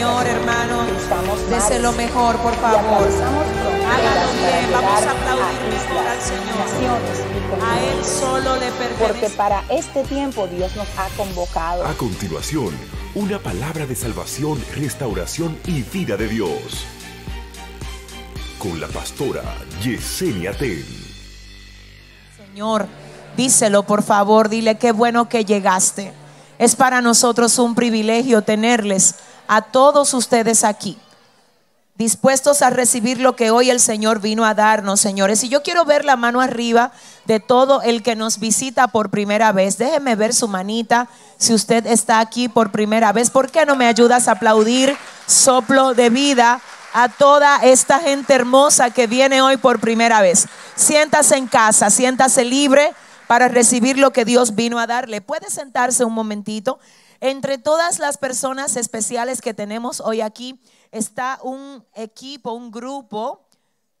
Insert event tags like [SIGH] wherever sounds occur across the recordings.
Señor, hermano. Dese lo mejor, por favor. Hágalo bien. Vamos a aplaudir mejor al Señor. A Él solo le Porque pertenece. para este tiempo Dios nos ha convocado. A continuación, una palabra de salvación, restauración y vida de Dios. Con la pastora Yesenia Ten. Señor, díselo por favor, dile qué bueno que llegaste. Es para nosotros un privilegio tenerles a todos ustedes aquí, dispuestos a recibir lo que hoy el Señor vino a darnos, señores. Y yo quiero ver la mano arriba de todo el que nos visita por primera vez. Déjeme ver su manita si usted está aquí por primera vez. ¿Por qué no me ayudas a aplaudir soplo de vida? a toda esta gente hermosa que viene hoy por primera vez. Siéntase en casa, siéntase libre para recibir lo que Dios vino a darle. Puede sentarse un momentito. Entre todas las personas especiales que tenemos hoy aquí está un equipo, un grupo,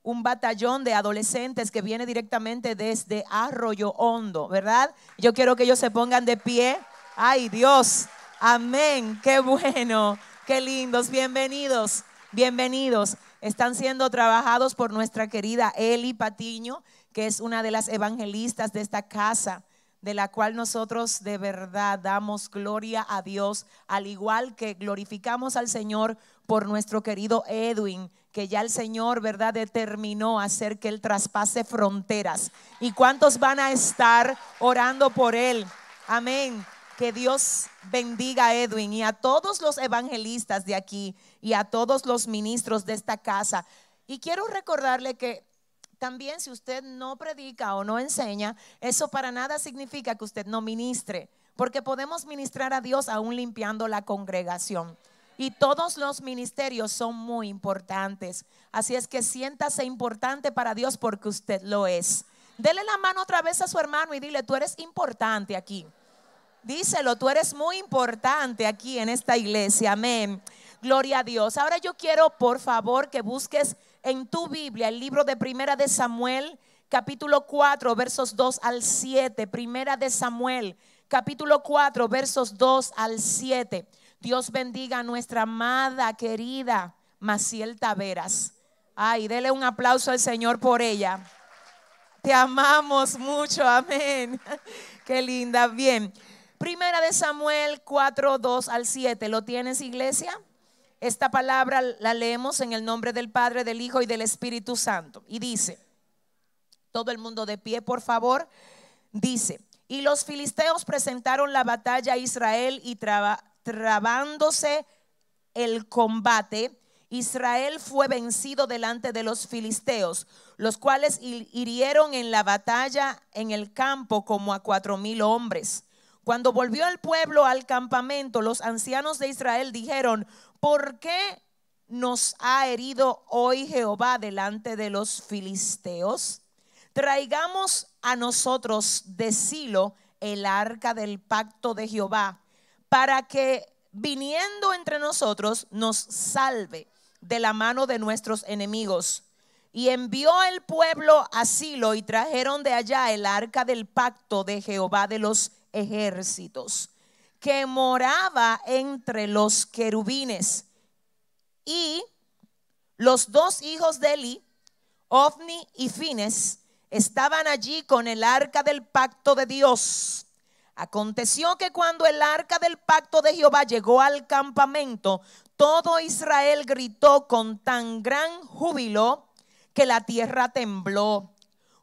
un batallón de adolescentes que viene directamente desde Arroyo Hondo, ¿verdad? Yo quiero que ellos se pongan de pie. Ay, Dios. Amén. Qué bueno. Qué lindos. Bienvenidos. Bienvenidos. Están siendo trabajados por nuestra querida Eli Patiño, que es una de las evangelistas de esta casa, de la cual nosotros de verdad damos gloria a Dios, al igual que glorificamos al Señor por nuestro querido Edwin, que ya el Señor, ¿verdad?, determinó hacer que él traspase fronteras. ¿Y cuántos van a estar orando por él? Amén. Que Dios bendiga a Edwin y a todos los evangelistas de aquí y a todos los ministros de esta casa. Y quiero recordarle que también si usted no predica o no enseña, eso para nada significa que usted no ministre, porque podemos ministrar a Dios aún limpiando la congregación. Y todos los ministerios son muy importantes. Así es que siéntase importante para Dios porque usted lo es. Dele la mano otra vez a su hermano y dile, tú eres importante aquí. Díselo, tú eres muy importante aquí en esta iglesia. Amén. Gloria a Dios. Ahora yo quiero, por favor, que busques en tu Biblia el libro de Primera de Samuel, capítulo 4, versos 2 al 7. Primera de Samuel, capítulo 4, versos 2 al 7. Dios bendiga a nuestra amada, querida Maciel Taveras. Ay, dele un aplauso al Señor por ella. Te amamos mucho, amén. [LAUGHS] Qué linda, bien. Primera de Samuel 4, 2 al 7. ¿Lo tienes, iglesia? Esta palabra la leemos en el nombre del Padre, del Hijo y del Espíritu Santo. Y dice, todo el mundo de pie, por favor, dice, y los filisteos presentaron la batalla a Israel y trabándose el combate, Israel fue vencido delante de los filisteos, los cuales hirieron en la batalla en el campo como a cuatro mil hombres. Cuando volvió el pueblo al campamento, los ancianos de Israel dijeron, ¿por qué nos ha herido hoy Jehová delante de los filisteos? Traigamos a nosotros de Silo el arca del pacto de Jehová, para que viniendo entre nosotros nos salve de la mano de nuestros enemigos. Y envió el pueblo a Silo y trajeron de allá el arca del pacto de Jehová de los ejércitos, que moraba entre los querubines. Y los dos hijos de Eli, Ofni y Fines, estaban allí con el arca del pacto de Dios. Aconteció que cuando el arca del pacto de Jehová llegó al campamento, todo Israel gritó con tan gran júbilo que la tierra tembló.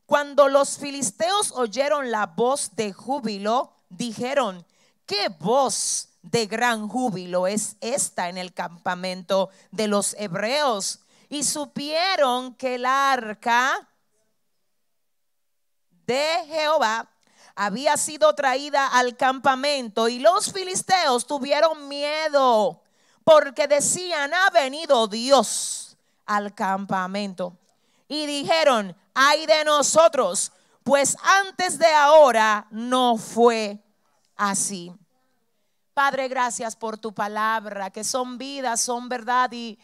Cuando los filisteos oyeron la voz de júbilo, dijeron, ¿qué voz de gran júbilo es esta en el campamento de los hebreos? Y supieron que el arca de Jehová había sido traída al campamento y los filisteos tuvieron miedo porque decían, ha venido Dios al campamento. Y dijeron, ay de nosotros, pues antes de ahora no fue así. Padre, gracias por tu palabra, que son vidas, son verdad y,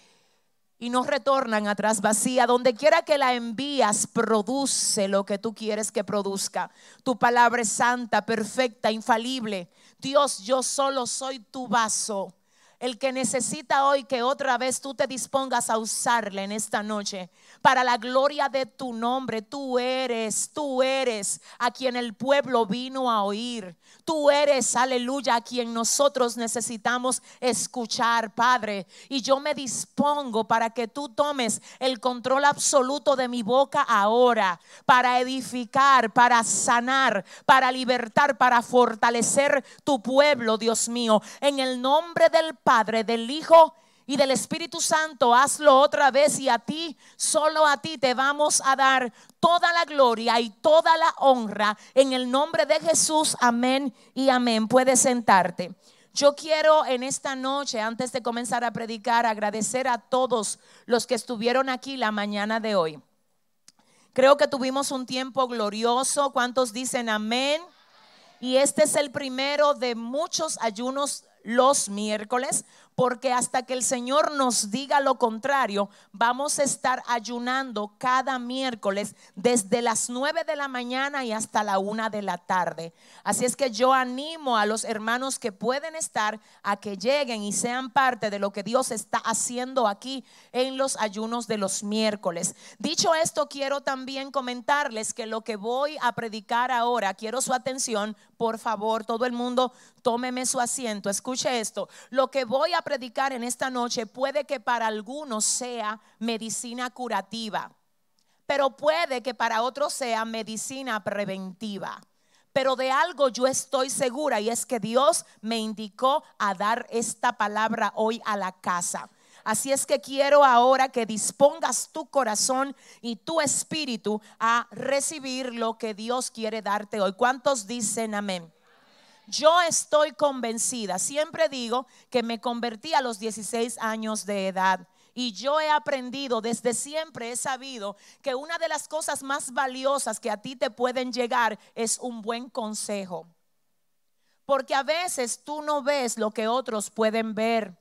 y no retornan atrás vacía. Donde quiera que la envías, produce lo que tú quieres que produzca. Tu palabra es santa, perfecta, infalible. Dios, yo solo soy tu vaso el que necesita hoy que otra vez tú te dispongas a usarle en esta noche para la gloria de tu nombre. Tú eres, tú eres a quien el pueblo vino a oír. Tú eres, aleluya, a quien nosotros necesitamos escuchar, Padre. Y yo me dispongo para que tú tomes el control absoluto de mi boca ahora, para edificar, para sanar, para libertar, para fortalecer tu pueblo, Dios mío. En el nombre del Padre, del Hijo y del Espíritu Santo, hazlo otra vez y a ti, solo a ti te vamos a dar toda la gloria y toda la honra en el nombre de Jesús. Amén y amén. Puedes sentarte. Yo quiero en esta noche, antes de comenzar a predicar, agradecer a todos los que estuvieron aquí la mañana de hoy. Creo que tuvimos un tiempo glorioso. ¿Cuántos dicen amén? Y este es el primero de muchos ayunos los miércoles, porque hasta que el Señor nos diga lo contrario, vamos a estar ayunando cada miércoles desde las 9 de la mañana y hasta la una de la tarde. Así es que yo animo a los hermanos que pueden estar a que lleguen y sean parte de lo que Dios está haciendo aquí en los ayunos de los miércoles. Dicho esto, quiero también comentarles que lo que voy a predicar ahora, quiero su atención, por favor, todo el mundo tómeme su asiento, escuche esto. Lo que voy a predicar en esta noche puede que para algunos sea medicina curativa, pero puede que para otros sea medicina preventiva. Pero de algo yo estoy segura y es que Dios me indicó a dar esta palabra hoy a la casa. Así es que quiero ahora que dispongas tu corazón y tu espíritu a recibir lo que Dios quiere darte hoy. ¿Cuántos dicen amén? Yo estoy convencida, siempre digo que me convertí a los 16 años de edad. Y yo he aprendido, desde siempre he sabido que una de las cosas más valiosas que a ti te pueden llegar es un buen consejo. Porque a veces tú no ves lo que otros pueden ver.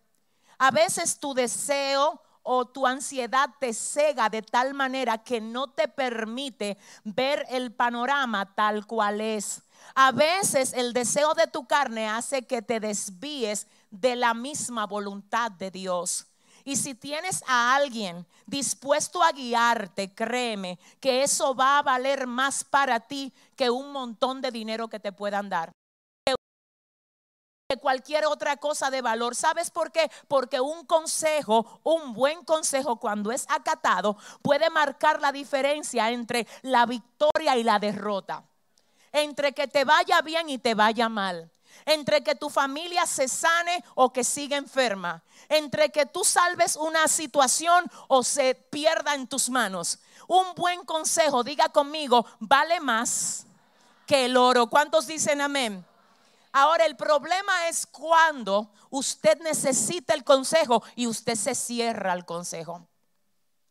A veces tu deseo o tu ansiedad te cega de tal manera que no te permite ver el panorama tal cual es. A veces el deseo de tu carne hace que te desvíes de la misma voluntad de Dios. Y si tienes a alguien dispuesto a guiarte, créeme que eso va a valer más para ti que un montón de dinero que te puedan dar cualquier otra cosa de valor. ¿Sabes por qué? Porque un consejo, un buen consejo cuando es acatado, puede marcar la diferencia entre la victoria y la derrota entre que te vaya bien y te vaya mal, entre que tu familia se sane o que siga enferma, entre que tú salves una situación o se pierda en tus manos. Un buen consejo, diga conmigo, vale más que el oro. ¿Cuántos dicen amén? Ahora el problema es cuando usted necesita el consejo y usted se cierra al consejo.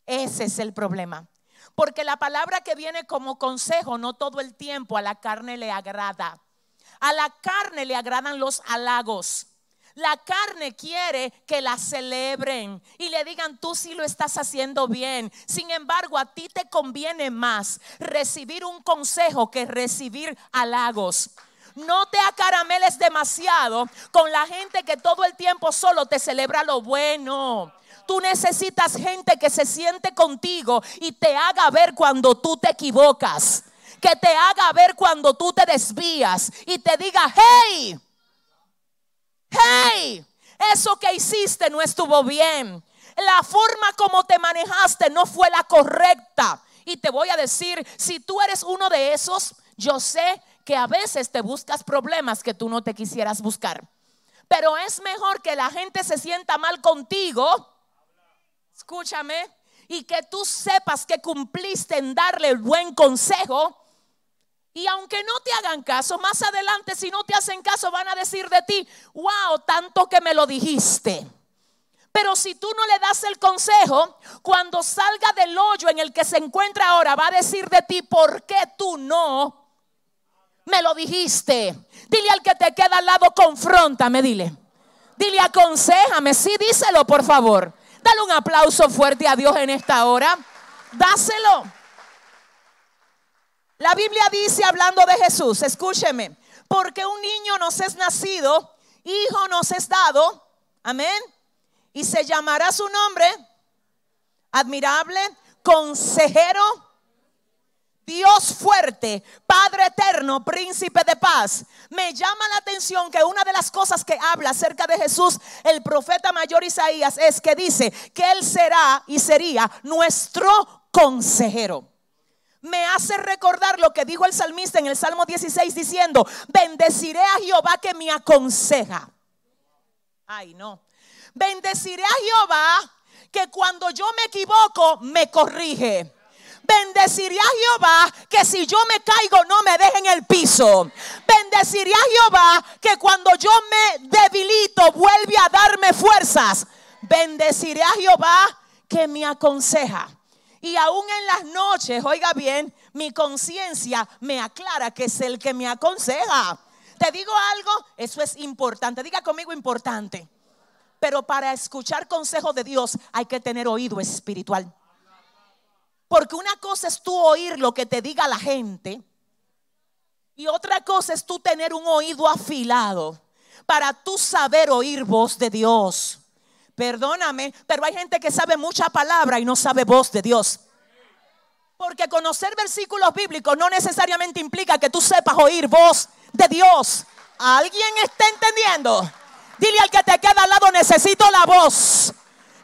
Ese es el problema. Porque la palabra que viene como consejo no todo el tiempo a la carne le agrada. A la carne le agradan los halagos. La carne quiere que la celebren y le digan, tú sí lo estás haciendo bien. Sin embargo, a ti te conviene más recibir un consejo que recibir halagos. No te acarameles demasiado con la gente que todo el tiempo solo te celebra lo bueno. Tú necesitas gente que se siente contigo y te haga ver cuando tú te equivocas. Que te haga ver cuando tú te desvías y te diga, hey, hey, eso que hiciste no estuvo bien. La forma como te manejaste no fue la correcta. Y te voy a decir, si tú eres uno de esos, yo sé que a veces te buscas problemas que tú no te quisieras buscar. Pero es mejor que la gente se sienta mal contigo escúchame, y que tú sepas que cumpliste en darle el buen consejo. Y aunque no te hagan caso, más adelante si no te hacen caso van a decir de ti, wow, tanto que me lo dijiste. Pero si tú no le das el consejo, cuando salga del hoyo en el que se encuentra ahora, va a decir de ti, ¿por qué tú no me lo dijiste? Dile al que te queda al lado, confróntame, dile. Dile, aconsejame, sí, díselo, por favor. Dale un aplauso fuerte a Dios en esta hora. Dáselo. La Biblia dice, hablando de Jesús, escúcheme, porque un niño nos es nacido, hijo nos es dado, Amén. Y se llamará su nombre admirable, consejero, Dios fuerte, Padre eterno, príncipe de paz. Me llama la atención que una de las cosas que habla acerca de Jesús el profeta mayor Isaías es que dice que Él será y sería nuestro consejero. Me hace recordar lo que dijo el salmista en el Salmo 16 diciendo, bendeciré a Jehová que me aconseja. Ay, no. Bendeciré a Jehová que cuando yo me equivoco me corrige. Bendeciré a Jehová que si yo me caigo no me deje en el piso. Bendeciré a Jehová que cuando yo me debilito vuelve a darme fuerzas. Bendeciré a Jehová que me aconseja. Y aún en las noches, oiga bien, mi conciencia me aclara que es el que me aconseja. Te digo algo, eso es importante. Diga conmigo importante. Pero para escuchar consejo de Dios hay que tener oído espiritual. Porque una cosa es tú oír lo que te diga la gente. Y otra cosa es tú tener un oído afilado para tú saber oír voz de Dios. Perdóname, pero hay gente que sabe mucha palabra y no sabe voz de Dios. Porque conocer versículos bíblicos no necesariamente implica que tú sepas oír voz de Dios. ¿Alguien está entendiendo? Dile al que te queda al lado, necesito la voz.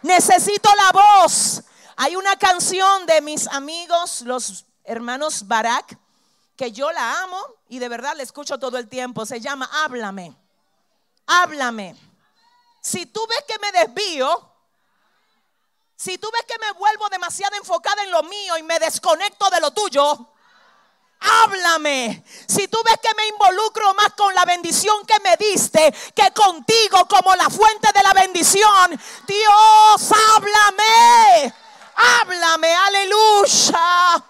Necesito la voz. Hay una canción de mis amigos, los hermanos Barak, que yo la amo y de verdad la escucho todo el tiempo. Se llama Háblame. Háblame. Si tú ves que me desvío, si tú ves que me vuelvo demasiado enfocada en lo mío y me desconecto de lo tuyo, háblame. Si tú ves que me involucro más con la bendición que me diste que contigo como la fuente de la bendición, Dios, háblame. Háblame, aleluya.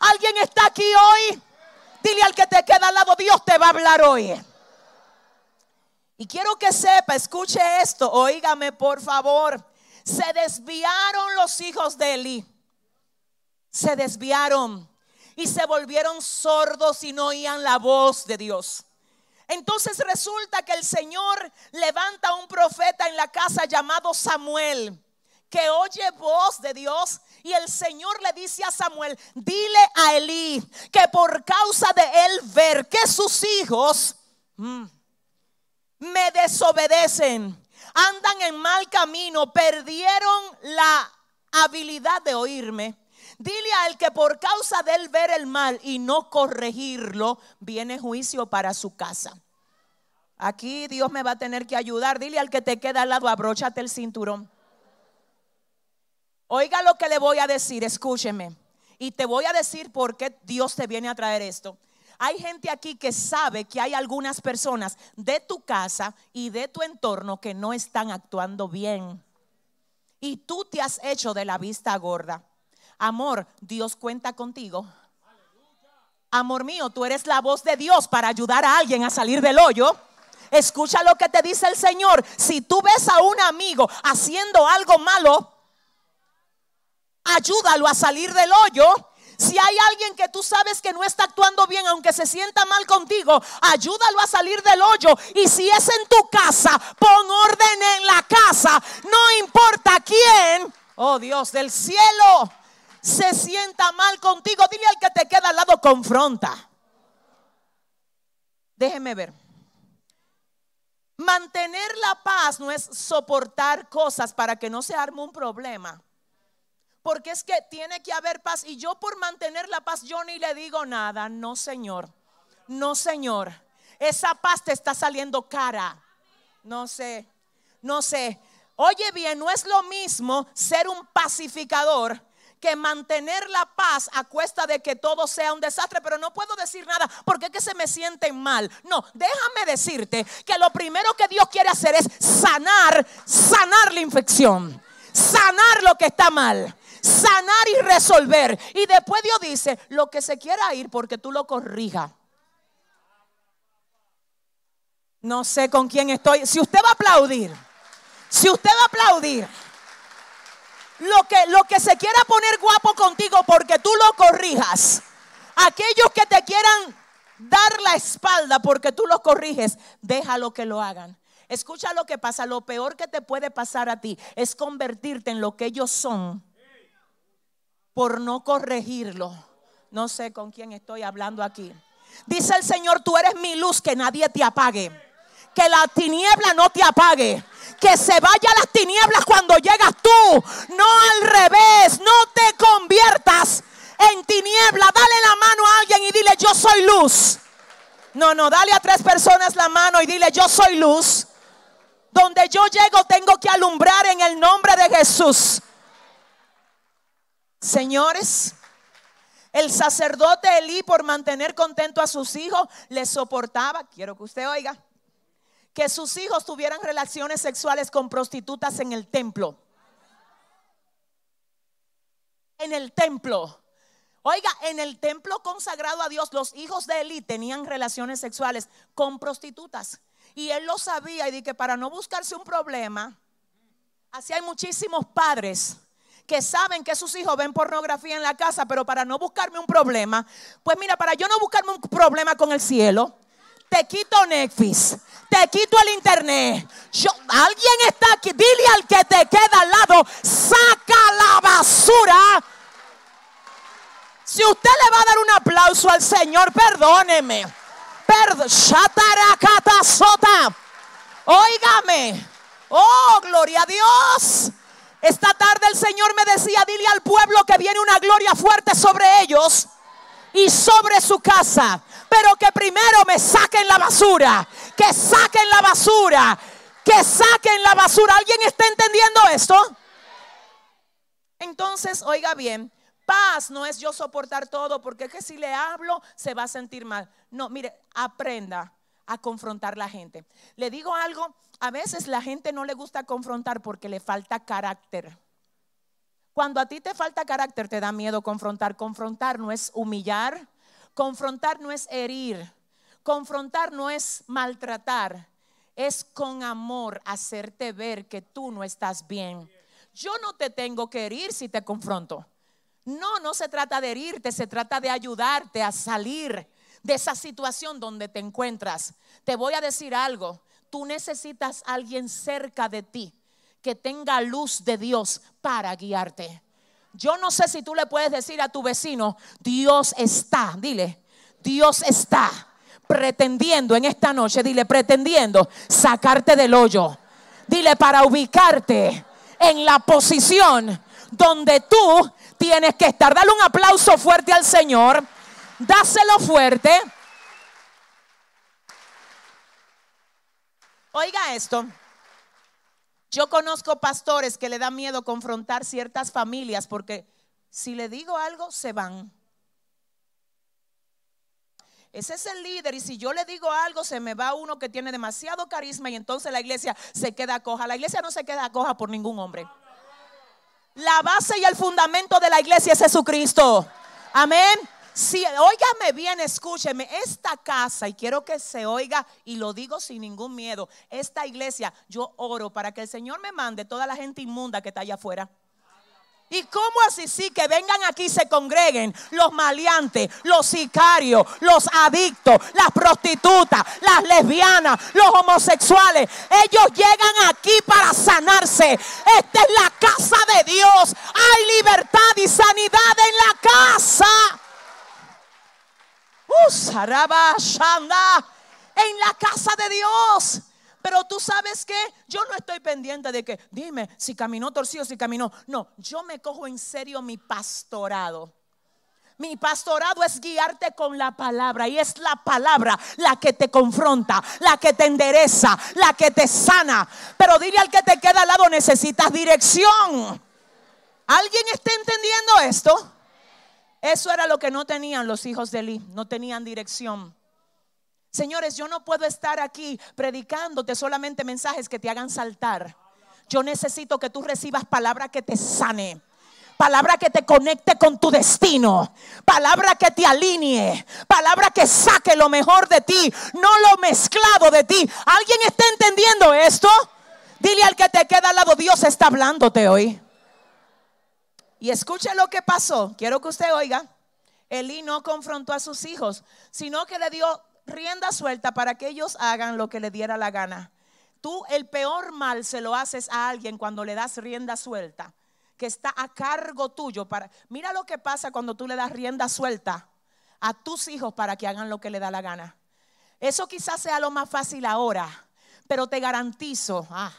¿Alguien está aquí hoy? Dile al que te queda al lado, Dios te va a hablar hoy. Y quiero que sepa, escuche esto, oígame por favor. Se desviaron los hijos de Eli. Se desviaron y se volvieron sordos y no oían la voz de Dios. Entonces resulta que el Señor levanta a un profeta en la casa llamado Samuel, que oye voz de Dios y el Señor le dice a Samuel, dile a Elí que por causa de él ver que sus hijos mm, me desobedecen, andan en mal camino, perdieron la habilidad de oírme Dile a él que por causa de él ver el mal y no corregirlo, viene juicio para su casa. Aquí Dios me va a tener que ayudar. Dile al que te queda al lado, abróchate el cinturón. Oiga lo que le voy a decir, escúcheme. Y te voy a decir por qué Dios te viene a traer esto. Hay gente aquí que sabe que hay algunas personas de tu casa y de tu entorno que no están actuando bien. Y tú te has hecho de la vista gorda. Amor, Dios cuenta contigo. Amor mío, tú eres la voz de Dios para ayudar a alguien a salir del hoyo. Escucha lo que te dice el Señor. Si tú ves a un amigo haciendo algo malo, ayúdalo a salir del hoyo. Si hay alguien que tú sabes que no está actuando bien, aunque se sienta mal contigo, ayúdalo a salir del hoyo. Y si es en tu casa, pon orden en la casa. No importa quién, oh Dios del cielo, se sienta mal contigo, dile al que te queda al lado, confronta. Déjeme ver. Mantener la paz no es soportar cosas para que no se arme un problema. Porque es que tiene que haber paz. Y yo por mantener la paz, yo ni le digo nada. No, Señor. No, Señor. Esa paz te está saliendo cara. No sé. No sé. Oye bien, no es lo mismo ser un pacificador que mantener la paz a cuesta de que todo sea un desastre, pero no puedo decir nada porque es que se me sienten mal. No, déjame decirte que lo primero que Dios quiere hacer es sanar, sanar la infección, sanar lo que está mal, sanar y resolver. Y después Dios dice, lo que se quiera ir porque tú lo corrijas. No sé con quién estoy. Si usted va a aplaudir, si usted va a aplaudir lo que, lo que se quiera poner guapo contigo porque tú lo corrijas. Aquellos que te quieran dar la espalda porque tú los corriges, déjalo que lo hagan. Escucha lo que pasa. Lo peor que te puede pasar a ti es convertirte en lo que ellos son por no corregirlo. No sé con quién estoy hablando aquí. Dice el Señor, tú eres mi luz, que nadie te apague. Que la tiniebla no te apague. Que se vaya las tinieblas cuando llegas tú. No al revés. No te conviertas en tiniebla. Dale la mano a alguien y dile, yo soy luz. No, no, dale a tres personas la mano y dile, yo soy luz. Donde yo llego tengo que alumbrar en el nombre de Jesús. Señores, el sacerdote Elí por mantener contento a sus hijos le soportaba, quiero que usted oiga, que sus hijos tuvieran relaciones sexuales con prostitutas en el templo. En el templo. Oiga, en el templo consagrado a Dios, los hijos de Elí tenían relaciones sexuales con prostitutas. Y él lo sabía y dije, para no buscarse un problema, así hay muchísimos padres que saben que sus hijos ven pornografía en la casa, pero para no buscarme un problema, pues mira, para yo no buscarme un problema con el cielo, te quito Netflix, te quito el internet. alguien está aquí, dile al que te queda al lado, saca la basura. Si usted le va a dar un aplauso al Señor, perdóneme. Perdón, sota. Óigame. Oh, gloria a Dios. Esta tarde el Señor me decía, dile al pueblo que viene una gloria fuerte sobre ellos y sobre su casa. Pero que primero me saquen la basura. Que saquen la basura. Que saquen la basura. ¿Alguien está entendiendo esto? Entonces, oiga bien, paz no es yo soportar todo, porque es que si le hablo se va a sentir mal. No, mire, aprenda a confrontar la gente. Le digo algo, a veces la gente no le gusta confrontar porque le falta carácter. Cuando a ti te falta carácter, te da miedo confrontar. Confrontar no es humillar, confrontar no es herir, confrontar no es maltratar, es con amor hacerte ver que tú no estás bien. Yo no te tengo que herir si te confronto. No, no se trata de herirte, se trata de ayudarte a salir de esa situación donde te encuentras. Te voy a decir algo, tú necesitas a alguien cerca de ti que tenga luz de Dios para guiarte. Yo no sé si tú le puedes decir a tu vecino, Dios está, dile, Dios está pretendiendo en esta noche, dile, pretendiendo sacarte del hoyo. Dile para ubicarte en la posición donde tú tienes que estar. Dale un aplauso fuerte al Señor. Dáselo fuerte. Oiga esto. Yo conozco pastores que le da miedo confrontar ciertas familias porque si le digo algo, se van. Ese es el líder y si yo le digo algo, se me va uno que tiene demasiado carisma y entonces la iglesia se queda coja. La iglesia no se queda coja por ningún hombre. La base y el fundamento de la iglesia es Jesucristo. Amén. Si, óigame bien, escúcheme, esta casa, y quiero que se oiga, y lo digo sin ningún miedo, esta iglesia, yo oro para que el Señor me mande toda la gente inmunda que está allá afuera. ¿Y cómo así sí que vengan aquí y se congreguen los maleantes, los sicarios, los adictos, las prostitutas, las lesbianas, los homosexuales? Ellos llegan aquí para sanarse. Esta es la casa de Dios. Hay libertad y sanidad en la casa. Uh, en la casa de Dios. Pero tú sabes que yo no estoy pendiente de que, dime, si caminó torcido, si caminó. No, yo me cojo en serio mi pastorado. Mi pastorado es guiarte con la palabra y es la palabra la que te confronta, la que te endereza, la que te sana. Pero dile al que te queda al lado, necesitas dirección. ¿Alguien está entendiendo esto? Eso era lo que no tenían los hijos de Eli, no tenían dirección. Señores, yo no puedo estar aquí predicándote solamente mensajes que te hagan saltar. Yo necesito que tú recibas palabra que te sane. Palabra que te conecte con tu destino. Palabra que te alinee. Palabra que saque lo mejor de ti, no lo mezclado de ti. ¿Alguien está entendiendo esto? Dile al que te queda al lado, Dios está hablándote hoy. Y escuche lo que pasó. Quiero que usted oiga. Elí no confrontó a sus hijos, sino que le dio rienda suelta para que ellos hagan lo que le diera la gana. Tú el peor mal se lo haces a alguien cuando le das rienda suelta, que está a cargo tuyo para Mira lo que pasa cuando tú le das rienda suelta a tus hijos para que hagan lo que le da la gana. Eso quizás sea lo más fácil ahora, pero te garantizo ah,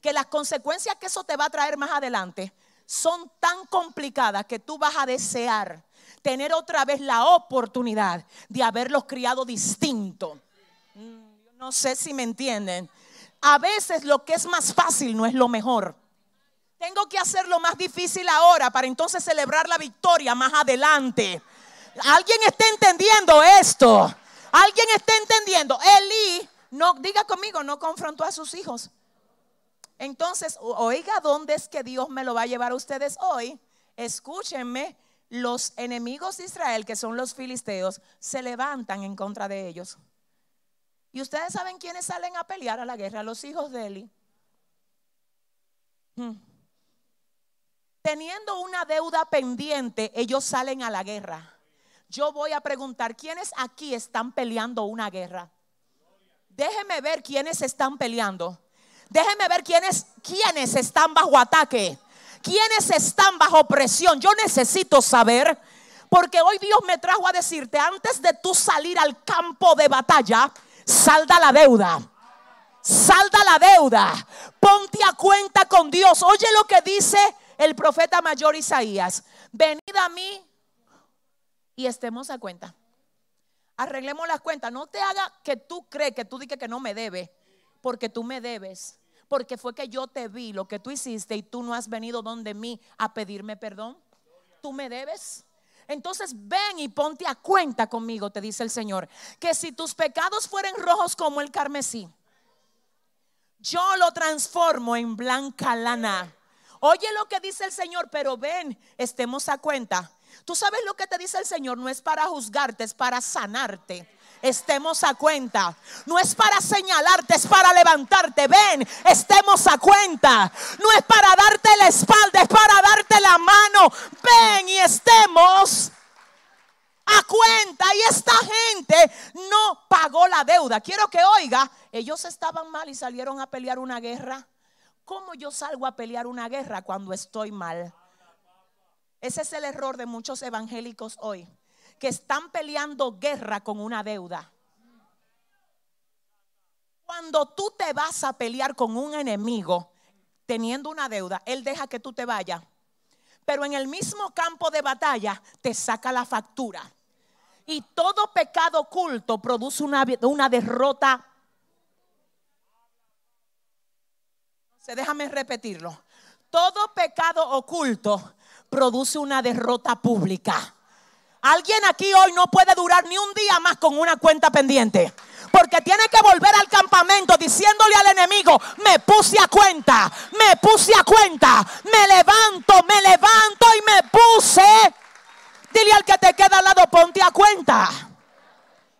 que las consecuencias que eso te va a traer más adelante son tan complicadas que tú vas a desear tener otra vez la oportunidad de haberlos criado distinto. Mm, no sé si me entienden. A veces lo que es más fácil no es lo mejor. Tengo que hacer lo más difícil ahora para entonces celebrar la victoria más adelante. ¿Alguien está entendiendo esto? ¿Alguien está entendiendo? Elí, no, diga conmigo, no confrontó a sus hijos. Entonces, oiga, ¿dónde es que Dios me lo va a llevar a ustedes hoy? Escúchenme, los enemigos de Israel, que son los filisteos, se levantan en contra de ellos. Y ustedes saben quiénes salen a pelear a la guerra, los hijos de Eli. Hmm. Teniendo una deuda pendiente, ellos salen a la guerra. Yo voy a preguntar, ¿quiénes aquí están peleando una guerra? Déjeme ver quiénes están peleando. Déjeme ver quiénes, quiénes están bajo ataque. Quiénes están bajo presión. Yo necesito saber. Porque hoy Dios me trajo a decirte, antes de tú salir al campo de batalla, salda la deuda. Salda la deuda. Ponte a cuenta con Dios. Oye lo que dice el profeta mayor Isaías. Venid a mí y estemos a cuenta. Arreglemos las cuentas. No te haga que tú crees que tú dices que no me debe, porque tú me debes. Porque fue que yo te vi lo que tú hiciste y tú no has venido donde mí a pedirme perdón. Tú me debes. Entonces ven y ponte a cuenta conmigo, te dice el Señor, que si tus pecados fueren rojos como el carmesí, yo lo transformo en blanca lana. Oye lo que dice el Señor, pero ven, estemos a cuenta. Tú sabes lo que te dice el Señor, no es para juzgarte, es para sanarte estemos a cuenta. No es para señalarte, es para levantarte. Ven, estemos a cuenta. No es para darte la espalda, es para darte la mano. Ven y estemos a cuenta. Y esta gente no pagó la deuda. Quiero que oiga, ellos estaban mal y salieron a pelear una guerra. ¿Cómo yo salgo a pelear una guerra cuando estoy mal? Ese es el error de muchos evangélicos hoy que están peleando guerra con una deuda. Cuando tú te vas a pelear con un enemigo teniendo una deuda, él deja que tú te vayas. Pero en el mismo campo de batalla te saca la factura. Y todo pecado oculto produce una, una derrota. Déjame repetirlo. Todo pecado oculto produce una derrota pública. Alguien aquí hoy no puede durar ni un día más con una cuenta pendiente. Porque tiene que volver al campamento diciéndole al enemigo, me puse a cuenta, me puse a cuenta, me levanto, me levanto y me puse. Dile al que te queda al lado, ponte a cuenta.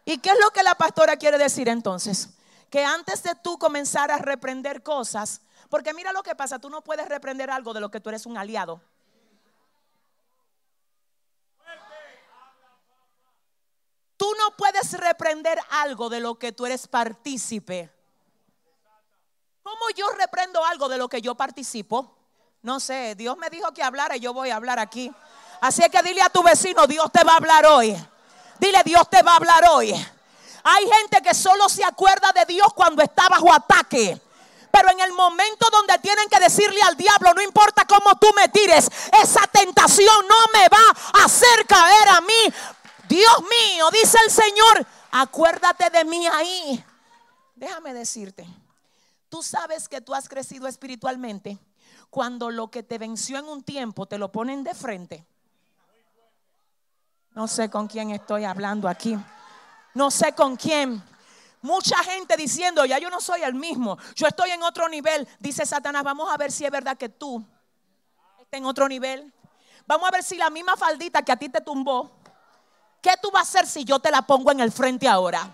¿Y qué es lo que la pastora quiere decir entonces? Que antes de tú comenzar a reprender cosas, porque mira lo que pasa, tú no puedes reprender algo de lo que tú eres un aliado. Tú no puedes reprender algo de lo que tú eres partícipe. ¿Cómo yo reprendo algo de lo que yo participo? No sé, Dios me dijo que hablara y yo voy a hablar aquí. Así que dile a tu vecino, Dios te va a hablar hoy. Dile, Dios te va a hablar hoy. Hay gente que solo se acuerda de Dios cuando está bajo ataque. Pero en el momento donde tienen que decirle al diablo, no importa cómo tú me tires, esa tentación no me va a hacer caer a mí. Dios mío, dice el Señor, acuérdate de mí ahí. Déjame decirte, tú sabes que tú has crecido espiritualmente cuando lo que te venció en un tiempo te lo ponen de frente. No sé con quién estoy hablando aquí. No sé con quién. Mucha gente diciendo, ya yo no soy el mismo, yo estoy en otro nivel. Dice Satanás, vamos a ver si es verdad que tú estás en otro nivel. Vamos a ver si la misma faldita que a ti te tumbó, ¿Qué tú vas a hacer si yo te la pongo en el frente ahora?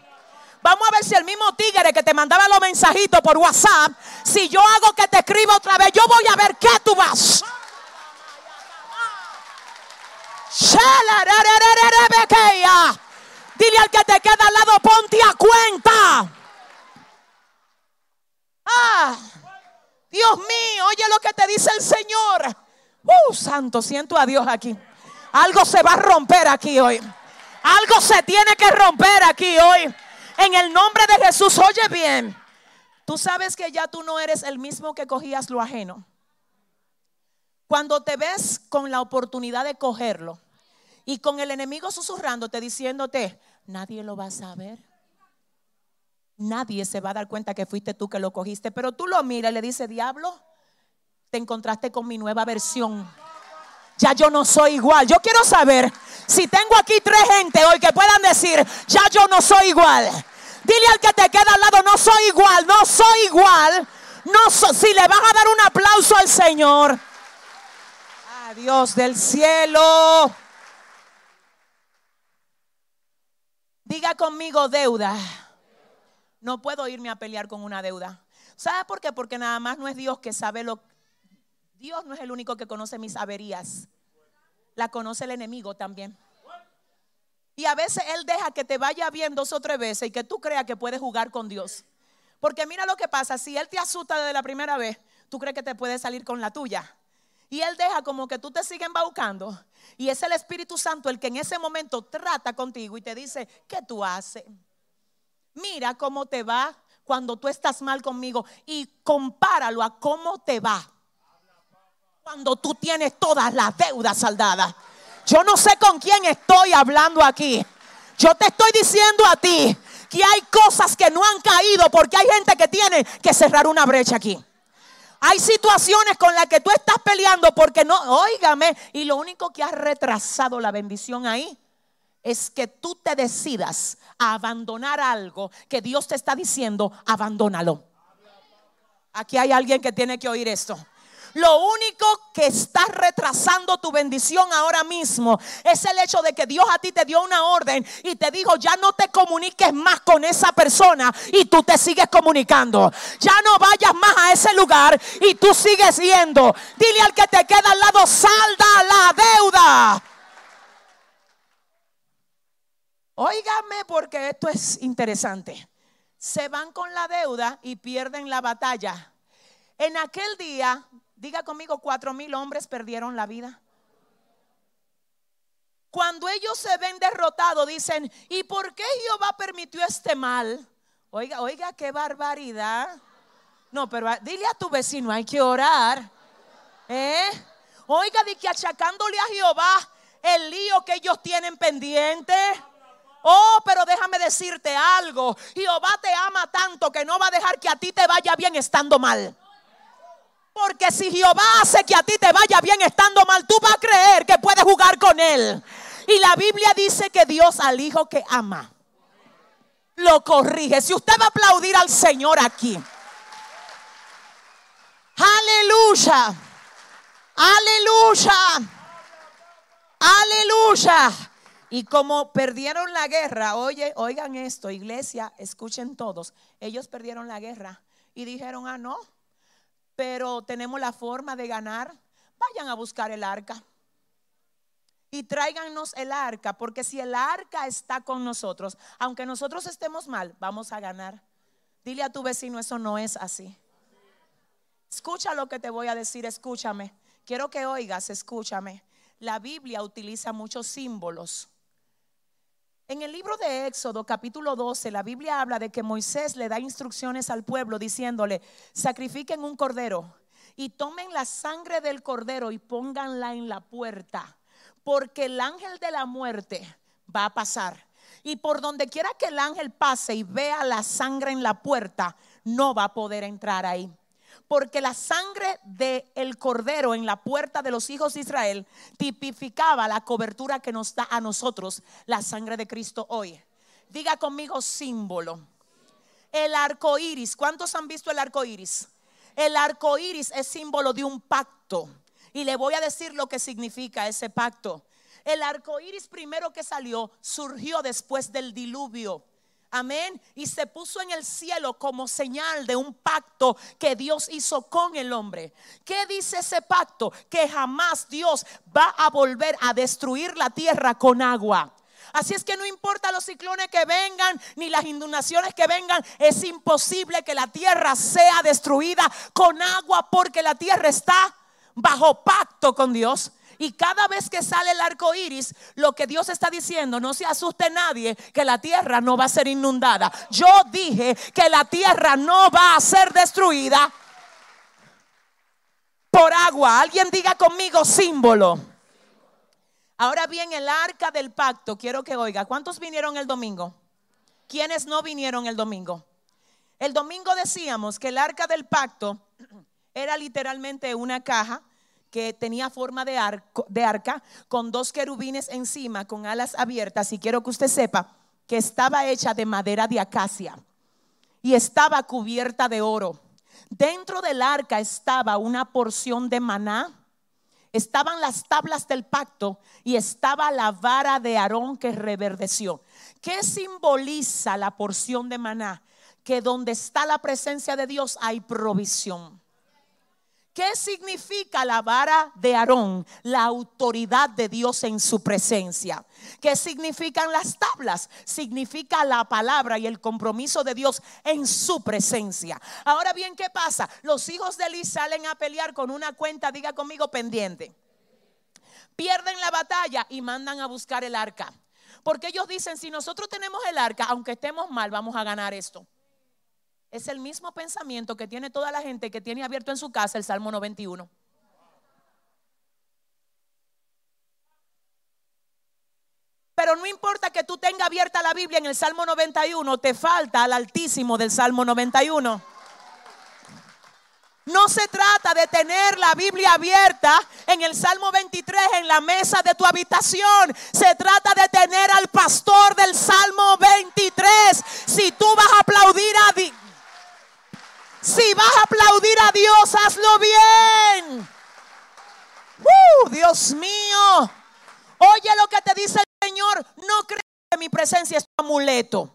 Vamos a ver si el mismo tigre que te mandaba los mensajitos por WhatsApp, si yo hago que te escriba otra vez, yo voy a ver qué tú vas. Dile al que te queda al lado, ponte a cuenta. Ah, Dios mío, oye lo que te dice el Señor. Uh, santo, siento a Dios aquí. Algo se va a romper aquí hoy. Algo se tiene que romper aquí hoy. En el nombre de Jesús, oye bien. Tú sabes que ya tú no eres el mismo que cogías lo ajeno. Cuando te ves con la oportunidad de cogerlo y con el enemigo susurrándote, diciéndote, nadie lo va a saber. Nadie se va a dar cuenta que fuiste tú que lo cogiste. Pero tú lo miras y le dices, diablo, te encontraste con mi nueva versión. Ya yo no soy igual. Yo quiero saber si tengo aquí tres gente hoy que puedan decir, ya yo no soy igual. Dile al que te queda al lado, no soy igual, no soy igual. No si le vas a dar un aplauso al Señor. A Dios del cielo. Diga conmigo deuda. No puedo irme a pelear con una deuda. ¿Sabe por qué? Porque nada más no es Dios que sabe lo Dios no es el único que conoce mis averías. La conoce el enemigo también. Y a veces Él deja que te vaya bien dos o tres veces y que tú creas que puedes jugar con Dios. Porque mira lo que pasa, si Él te asusta desde la primera vez, tú crees que te puede salir con la tuya. Y Él deja como que tú te sigues embaucando. Y es el Espíritu Santo el que en ese momento trata contigo y te dice, ¿qué tú haces? Mira cómo te va cuando tú estás mal conmigo y compáralo a cómo te va cuando tú tienes todas las deudas saldadas. Yo no sé con quién estoy hablando aquí. Yo te estoy diciendo a ti que hay cosas que no han caído porque hay gente que tiene que cerrar una brecha aquí. Hay situaciones con las que tú estás peleando porque no, óigame, y lo único que ha retrasado la bendición ahí es que tú te decidas a abandonar algo que Dios te está diciendo, abandónalo. Aquí hay alguien que tiene que oír esto. Lo único que está retrasando tu bendición ahora mismo es el hecho de que Dios a ti te dio una orden y te dijo, ya no te comuniques más con esa persona y tú te sigues comunicando. Ya no vayas más a ese lugar y tú sigues yendo. Dile al que te queda al lado, salda la deuda. Óigame porque esto es interesante. Se van con la deuda y pierden la batalla. En aquel día Diga conmigo, cuatro mil hombres perdieron la vida. Cuando ellos se ven derrotados, dicen, ¿y por qué Jehová permitió este mal? Oiga, oiga, qué barbaridad. No, pero dile a tu vecino, hay que orar. ¿Eh? Oiga, di que achacándole a Jehová el lío que ellos tienen pendiente. Oh, pero déjame decirte algo. Jehová te ama tanto que no va a dejar que a ti te vaya bien estando mal. Porque si Jehová hace que a ti te vaya bien estando mal, tú vas a creer que puedes jugar con él. Y la Biblia dice que Dios al hijo que ama lo corrige. Si usted va a aplaudir al Señor aquí. Aleluya. Aleluya. Aleluya. Y como perdieron la guerra, oye, oigan esto, iglesia, escuchen todos. Ellos perdieron la guerra y dijeron, ah, no, pero tenemos la forma de ganar, vayan a buscar el arca. Y tráiganos el arca, porque si el arca está con nosotros, aunque nosotros estemos mal, vamos a ganar. Dile a tu vecino, eso no es así. Escucha lo que te voy a decir, escúchame. Quiero que oigas, escúchame. La Biblia utiliza muchos símbolos en el libro de Éxodo capítulo 12, la Biblia habla de que Moisés le da instrucciones al pueblo diciéndole, sacrifiquen un cordero y tomen la sangre del cordero y pónganla en la puerta, porque el ángel de la muerte va a pasar. Y por donde quiera que el ángel pase y vea la sangre en la puerta, no va a poder entrar ahí porque la sangre del el cordero en la puerta de los hijos de Israel tipificaba la cobertura que nos da a nosotros la sangre de Cristo hoy. Diga conmigo símbolo. El arco iris. ¿Cuántos han visto el arco iris? El arco iris es símbolo de un pacto. Y le voy a decir lo que significa ese pacto. El arco iris primero que salió surgió después del diluvio. Amén. Y se puso en el cielo como señal de un pacto que Dios hizo con el hombre. ¿Qué dice ese pacto? Que jamás Dios va a volver a destruir la tierra con agua. Así es que no importa los ciclones que vengan, ni las inundaciones que vengan, es imposible que la tierra sea destruida con agua porque la tierra está bajo pacto con Dios. Y cada vez que sale el arco iris, lo que Dios está diciendo, no se asuste nadie, que la tierra no va a ser inundada. Yo dije que la tierra no va a ser destruida por agua. Alguien diga conmigo símbolo. Ahora bien, el arca del pacto, quiero que oiga, ¿cuántos vinieron el domingo? ¿Quiénes no vinieron el domingo? El domingo decíamos que el arca del pacto [CLEARS THROAT] era literalmente una caja que tenía forma de, de arca con dos querubines encima, con alas abiertas. Y quiero que usted sepa que estaba hecha de madera de acacia y estaba cubierta de oro. Dentro del arca estaba una porción de maná, estaban las tablas del pacto y estaba la vara de Aarón que reverdeció. ¿Qué simboliza la porción de maná? Que donde está la presencia de Dios hay provisión. ¿Qué significa la vara de Aarón? La autoridad de Dios en su presencia. ¿Qué significan las tablas? Significa la palabra y el compromiso de Dios en su presencia. Ahora bien, ¿qué pasa? Los hijos de Eli salen a pelear con una cuenta, diga conmigo, pendiente. Pierden la batalla y mandan a buscar el arca. Porque ellos dicen, si nosotros tenemos el arca, aunque estemos mal, vamos a ganar esto. Es el mismo pensamiento que tiene toda la gente que tiene abierto en su casa el Salmo 91. Pero no importa que tú tengas abierta la Biblia en el Salmo 91, te falta al Altísimo del Salmo 91. No se trata de tener la Biblia abierta en el Salmo 23 en la mesa de tu habitación. Se trata de tener al pastor del Salmo 23. Si tú vas a aplaudir a Dios si vas a aplaudir a Dios, hazlo bien. Uh, Dios mío. Oye lo que te dice el Señor. No crees que mi presencia es tu amuleto.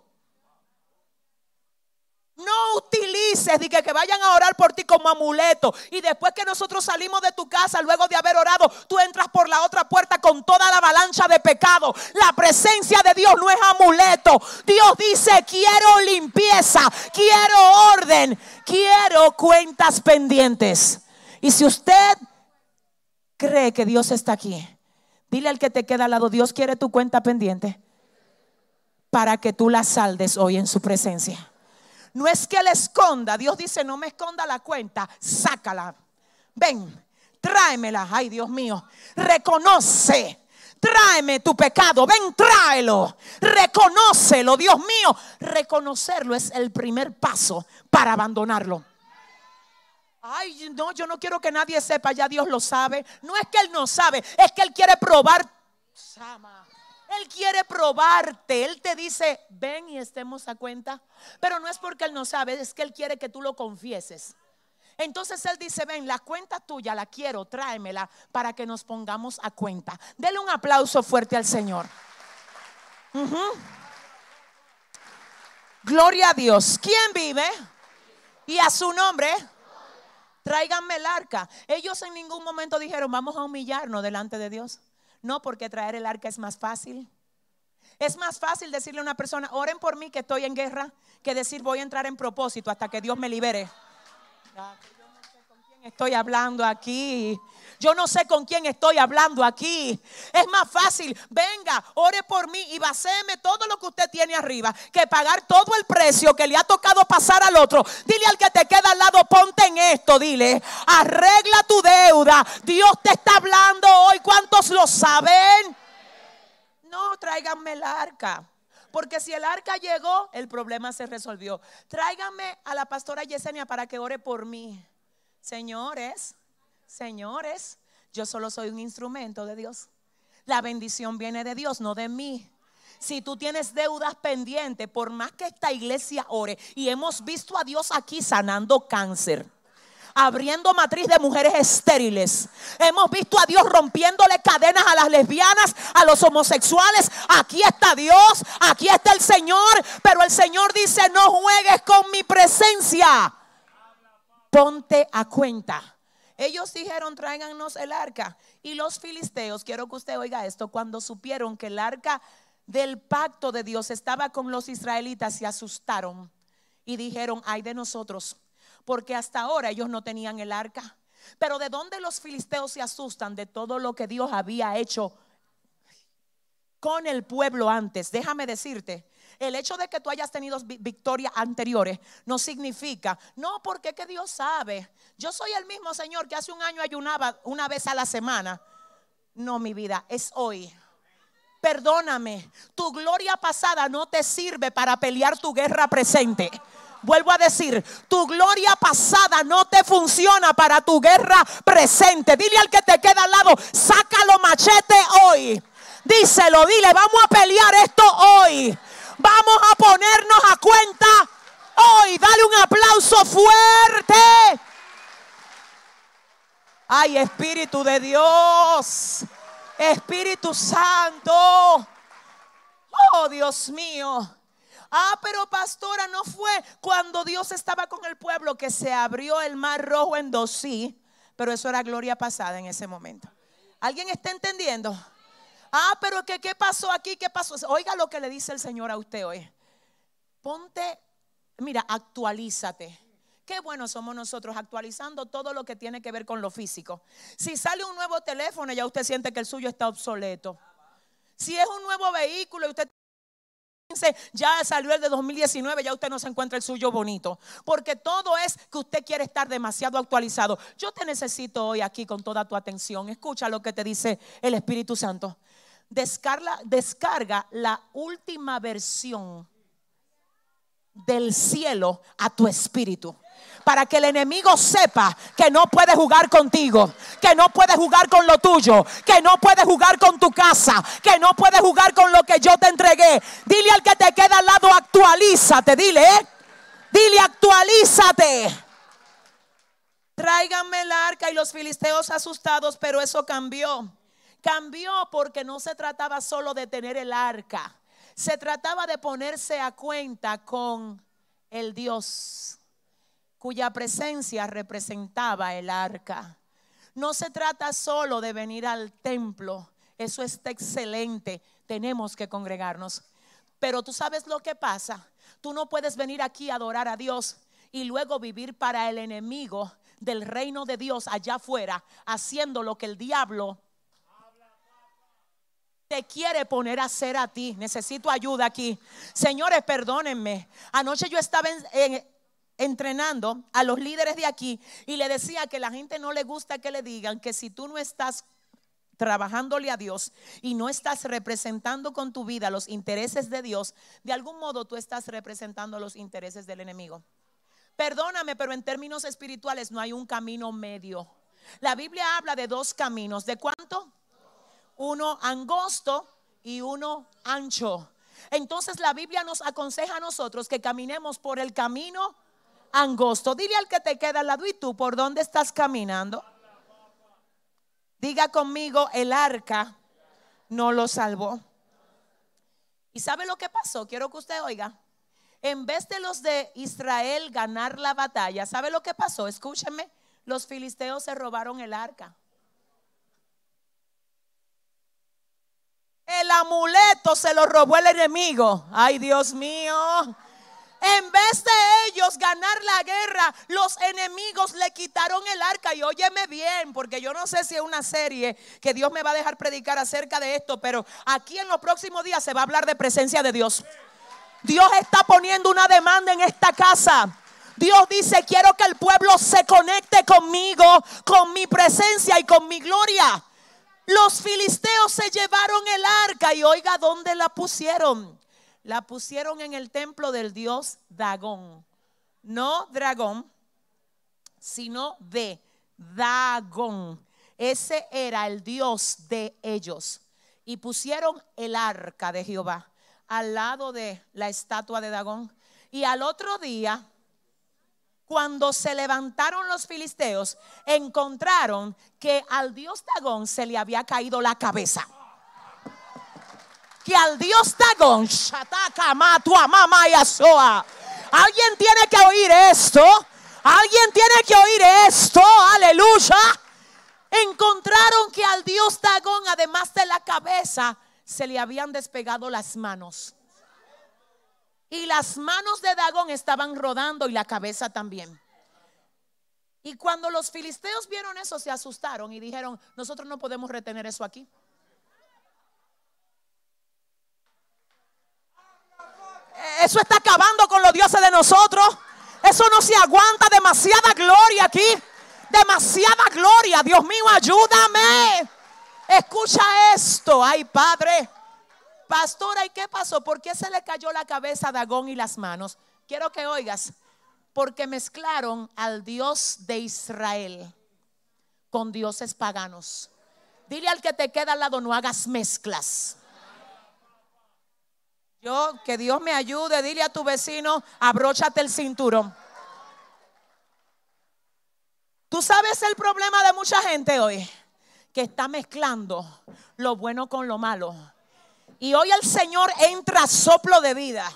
No utilices que, que, vayan a orar por ti como amuleto. Y después que nosotros salimos de tu casa, luego de haber orado, tú entras por la otra puerta con toda la avalancha de pecado. La presencia de Dios no es amuleto. Dios dice, quiero limpieza, quiero orden, quiero cuentas pendientes. Y si usted cree que Dios está aquí, dile al que te queda al lado, Dios quiere tu cuenta pendiente para que tú la saldes hoy en su presencia. No es que la esconda. Dios dice, no me esconda la cuenta, sácala. Ven, tráemela. Ay, Dios mío. Reconoce. Tráeme tu pecado. Ven, tráelo. Reconócelo, Dios mío. Reconocerlo es el primer paso para abandonarlo. Ay, no, yo no quiero que nadie sepa, ya Dios lo sabe. No es que Él no sabe, es que Él quiere probar. Él quiere probarte. Él te dice, ven y estemos a cuenta. Pero no es porque Él no sabe, es que Él quiere que tú lo confieses. Entonces Él dice, ven, la cuenta tuya la quiero, tráemela para que nos pongamos a cuenta. Dele un aplauso fuerte al Señor. Gloria a Dios. ¿Quién vive? Y a su nombre. Tráiganme el arca. Ellos en ningún momento dijeron, vamos a humillarnos delante de Dios. No, porque traer el arca es más fácil. Es más fácil decirle a una persona, oren por mí que estoy en guerra, que decir voy a entrar en propósito hasta que Dios me libere. Yo no sé con quién estoy hablando aquí. Yo no sé con quién estoy hablando aquí. Es más fácil, venga, ore por mí y vacéme todo lo que usted tiene arriba, que pagar todo el precio que le ha tocado pasar al otro. Dile al que te queda al lado, ponte en esto, dile, arregla tu deuda. Dios te está hablando hoy. ¿Cuántos lo saben? No, tráiganme el arca. Porque si el arca llegó, el problema se resolvió. Tráiganme a la pastora Yesenia para que ore por mí. Señores, señores, yo solo soy un instrumento de Dios. La bendición viene de Dios, no de mí. Si tú tienes deudas pendientes, por más que esta iglesia ore, y hemos visto a Dios aquí sanando cáncer abriendo matriz de mujeres estériles. Hemos visto a Dios rompiéndole cadenas a las lesbianas, a los homosexuales. Aquí está Dios, aquí está el Señor, pero el Señor dice, no juegues con mi presencia. Ponte a cuenta. Ellos dijeron, tráiganos el arca. Y los filisteos, quiero que usted oiga esto, cuando supieron que el arca del pacto de Dios estaba con los israelitas, se asustaron y dijeron, ay de nosotros, porque hasta ahora ellos no tenían el arca. Pero ¿de dónde los filisteos se asustan? De todo lo que Dios había hecho con el pueblo antes. Déjame decirte, el hecho de que tú hayas tenido victorias anteriores no significa, no, porque que Dios sabe. Yo soy el mismo Señor que hace un año ayunaba una vez a la semana. No, mi vida, es hoy. Perdóname, tu gloria pasada no te sirve para pelear tu guerra presente. Vuelvo a decir, tu gloria pasada no te funciona para tu guerra presente. Dile al que te queda al lado, sácalo machete hoy. Díselo, dile, vamos a pelear esto hoy. Vamos a ponernos a cuenta hoy. Dale un aplauso fuerte. Ay, Espíritu de Dios. Espíritu Santo. Oh, Dios mío. Ah, pero pastora, no fue cuando Dios estaba con el pueblo que se abrió el mar rojo en dos, sí, pero eso era gloria pasada en ese momento. ¿Alguien está entendiendo? Ah, pero ¿qué, qué pasó aquí? ¿Qué pasó? Oiga lo que le dice el Señor a usted hoy. Ponte, mira, actualízate. Qué bueno somos nosotros actualizando todo lo que tiene que ver con lo físico. Si sale un nuevo teléfono, ya usted siente que el suyo está obsoleto. Si es un nuevo vehículo y usted ya salió el de 2019, ya usted no se encuentra el suyo bonito. Porque todo es que usted quiere estar demasiado actualizado. Yo te necesito hoy aquí con toda tu atención. Escucha lo que te dice el Espíritu Santo. Descarga, la última versión del cielo a tu espíritu para que el enemigo sepa que no puede jugar contigo, que no puede jugar con lo tuyo, que no puede jugar con tu casa, que no puede jugar con lo que yo te entregué. Dile al que te queda al lado, actualízate, dile, ¿eh? dile, actualízate. Tráiganme el arca y los filisteos asustados, pero eso cambió. Cambió porque no se trataba solo de tener el arca, se trataba de ponerse a cuenta con el Dios cuya presencia representaba el arca. No se trata solo de venir al templo, eso está excelente, tenemos que congregarnos. Pero tú sabes lo que pasa, tú no puedes venir aquí a adorar a Dios y luego vivir para el enemigo del reino de Dios allá afuera, haciendo lo que el diablo te quiere poner a hacer a ti. Necesito ayuda aquí. Señores, perdónenme. Anoche yo estaba en, entrenando a los líderes de aquí y le decía que la gente no le gusta que le digan que si tú no estás trabajándole a Dios y no estás representando con tu vida los intereses de Dios, de algún modo tú estás representando los intereses del enemigo. Perdóname, pero en términos espirituales no hay un camino medio. La Biblia habla de dos caminos. ¿De cuánto? Uno angosto y uno ancho. Entonces la Biblia nos aconseja a nosotros que caminemos por el camino angosto. Dile al que te queda al lado y tú, ¿por dónde estás caminando? Diga conmigo, el arca no lo salvó. ¿Y sabe lo que pasó? Quiero que usted oiga. En vez de los de Israel ganar la batalla, ¿sabe lo que pasó? Escúcheme, los filisteos se robaron el arca. El amuleto se lo robó el enemigo. Ay, Dios mío. En vez de ellos ganar la guerra, los enemigos le quitaron el arca. Y óyeme bien, porque yo no sé si es una serie que Dios me va a dejar predicar acerca de esto, pero aquí en los próximos días se va a hablar de presencia de Dios. Dios está poniendo una demanda en esta casa. Dios dice, quiero que el pueblo se conecte conmigo, con mi presencia y con mi gloria. Los filisteos se llevaron el arca y oiga dónde la pusieron la pusieron en el templo del dios Dagón. No dragón, sino de Dagón. Ese era el dios de ellos. Y pusieron el arca de Jehová al lado de la estatua de Dagón. Y al otro día, cuando se levantaron los filisteos, encontraron que al dios Dagón se le había caído la cabeza que al Dios Dagón, Shataka, Matua, y Alguien tiene que oír esto. Alguien tiene que oír esto. Aleluya. Encontraron que al Dios Dagón, además de la cabeza, se le habían despegado las manos. Y las manos de Dagón estaban rodando y la cabeza también. Y cuando los filisteos vieron eso, se asustaron y dijeron, nosotros no podemos retener eso aquí. Eso está acabando con los dioses de nosotros. Eso no se aguanta. Demasiada gloria aquí. Demasiada gloria. Dios mío, ayúdame. Escucha esto. Ay, Padre. Pastora, ¿y qué pasó? ¿Por qué se le cayó la cabeza a Dagón y las manos? Quiero que oigas. Porque mezclaron al Dios de Israel con dioses paganos. Dile al que te queda al lado, no hagas mezclas. Yo, que Dios me ayude, dile a tu vecino, abróchate el cinturón. Tú sabes el problema de mucha gente hoy, que está mezclando lo bueno con lo malo. Y hoy el Señor entra a soplo de vida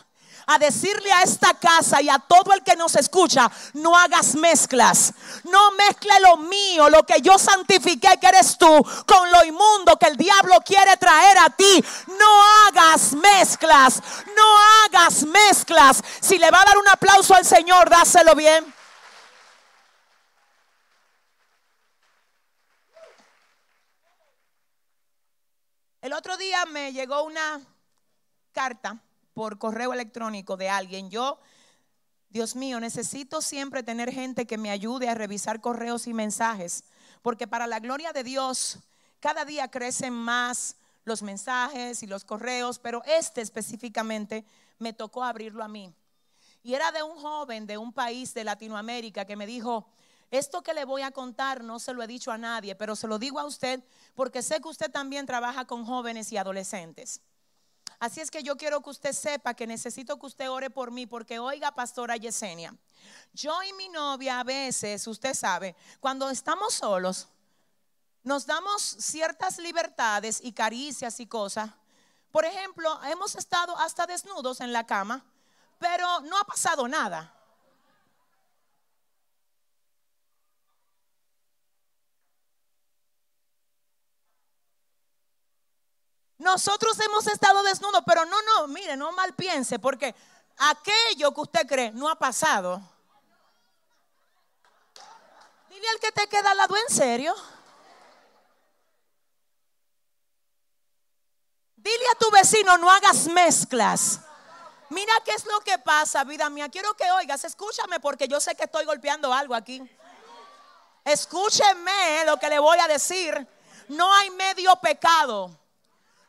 a decirle a esta casa y a todo el que nos escucha, no hagas mezclas. No mezcle lo mío, lo que yo santifiqué que eres tú, con lo inmundo que el diablo quiere traer a ti. No hagas mezclas, no hagas mezclas. Si le va a dar un aplauso al Señor, dáselo bien. El otro día me llegó una carta por correo electrónico de alguien. Yo, Dios mío, necesito siempre tener gente que me ayude a revisar correos y mensajes, porque para la gloria de Dios, cada día crecen más los mensajes y los correos, pero este específicamente me tocó abrirlo a mí. Y era de un joven de un país de Latinoamérica que me dijo, esto que le voy a contar no se lo he dicho a nadie, pero se lo digo a usted porque sé que usted también trabaja con jóvenes y adolescentes. Así es que yo quiero que usted sepa que necesito que usted ore por mí, porque oiga, pastora Yesenia, yo y mi novia a veces, usted sabe, cuando estamos solos, nos damos ciertas libertades y caricias y cosas. Por ejemplo, hemos estado hasta desnudos en la cama, pero no ha pasado nada. Nosotros hemos estado desnudos, pero no, no, mire, no mal piense, porque aquello que usted cree no ha pasado. Dile al que te queda al lado en serio. Dile a tu vecino, no hagas mezclas. Mira qué es lo que pasa, vida mía. Quiero que oigas, escúchame porque yo sé que estoy golpeando algo aquí. Escúcheme lo que le voy a decir. No hay medio pecado